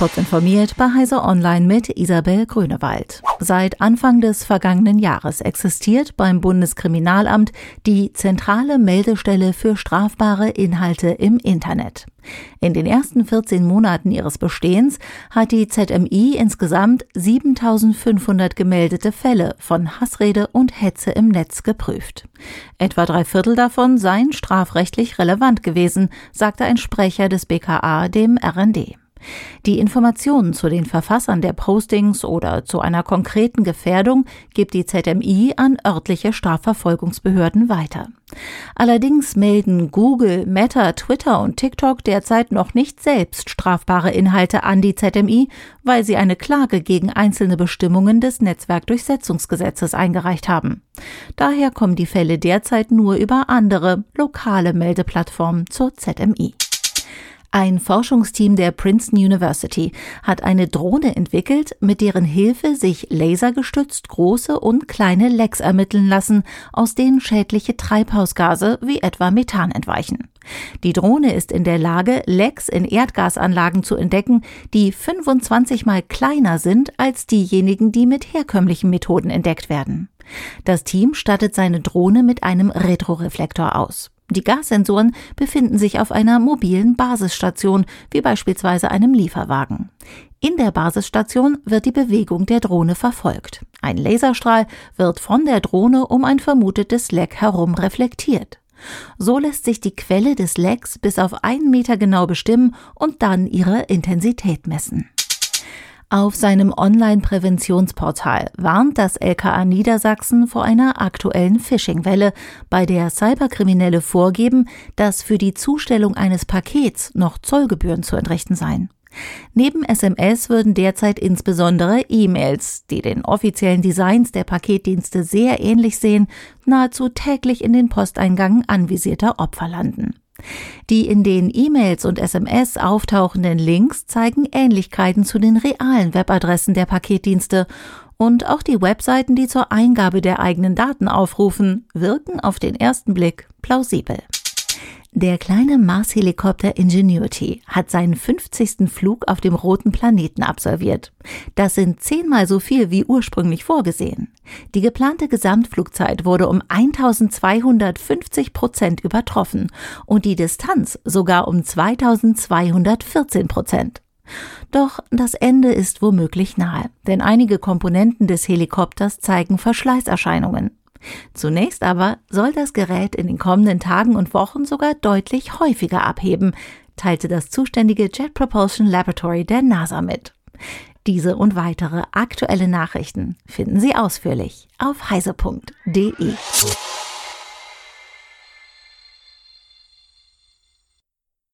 Kurz informiert bei Heise Online mit Isabel Grünewald. Seit Anfang des vergangenen Jahres existiert beim Bundeskriminalamt die zentrale Meldestelle für strafbare Inhalte im Internet. In den ersten 14 Monaten ihres Bestehens hat die ZMI insgesamt 7500 gemeldete Fälle von Hassrede und Hetze im Netz geprüft. Etwa drei Viertel davon seien strafrechtlich relevant gewesen, sagte ein Sprecher des BKA dem RND. Die Informationen zu den Verfassern der Postings oder zu einer konkreten Gefährdung gibt die ZMI an örtliche Strafverfolgungsbehörden weiter. Allerdings melden Google, Meta, Twitter und TikTok derzeit noch nicht selbst strafbare Inhalte an die ZMI, weil sie eine Klage gegen einzelne Bestimmungen des Netzwerkdurchsetzungsgesetzes eingereicht haben. Daher kommen die Fälle derzeit nur über andere, lokale Meldeplattformen zur ZMI. Ein Forschungsteam der Princeton University hat eine Drohne entwickelt, mit deren Hilfe sich lasergestützt große und kleine Lecks ermitteln lassen, aus denen schädliche Treibhausgase wie etwa Methan entweichen. Die Drohne ist in der Lage, Lecks in Erdgasanlagen zu entdecken, die 25 mal kleiner sind als diejenigen, die mit herkömmlichen Methoden entdeckt werden. Das Team stattet seine Drohne mit einem Retroreflektor aus. Die Gassensoren befinden sich auf einer mobilen Basisstation, wie beispielsweise einem Lieferwagen. In der Basisstation wird die Bewegung der Drohne verfolgt. Ein Laserstrahl wird von der Drohne um ein vermutetes Leck herum reflektiert. So lässt sich die Quelle des Lecks bis auf einen Meter genau bestimmen und dann ihre Intensität messen. Auf seinem Online-Präventionsportal warnt das LKA Niedersachsen vor einer aktuellen Phishing-Welle, bei der Cyberkriminelle vorgeben, dass für die Zustellung eines Pakets noch Zollgebühren zu entrichten seien. Neben SMS würden derzeit insbesondere E-Mails, die den offiziellen Designs der Paketdienste sehr ähnlich sehen, nahezu täglich in den Posteingang anvisierter Opfer landen. Die in den E-Mails und SMS auftauchenden Links zeigen Ähnlichkeiten zu den realen Webadressen der Paketdienste und auch die Webseiten, die zur Eingabe der eigenen Daten aufrufen, wirken auf den ersten Blick plausibel. Der kleine Mars-Helikopter Ingenuity hat seinen 50. Flug auf dem roten Planeten absolviert. Das sind zehnmal so viel wie ursprünglich vorgesehen. Die geplante Gesamtflugzeit wurde um 1250 Prozent übertroffen und die Distanz sogar um 2214 Prozent. Doch das Ende ist womöglich nahe, denn einige Komponenten des Helikopters zeigen Verschleißerscheinungen. Zunächst aber soll das Gerät in den kommenden Tagen und Wochen sogar deutlich häufiger abheben, teilte das zuständige Jet Propulsion Laboratory der NASA mit. Diese und weitere aktuelle Nachrichten finden Sie ausführlich auf heise.de.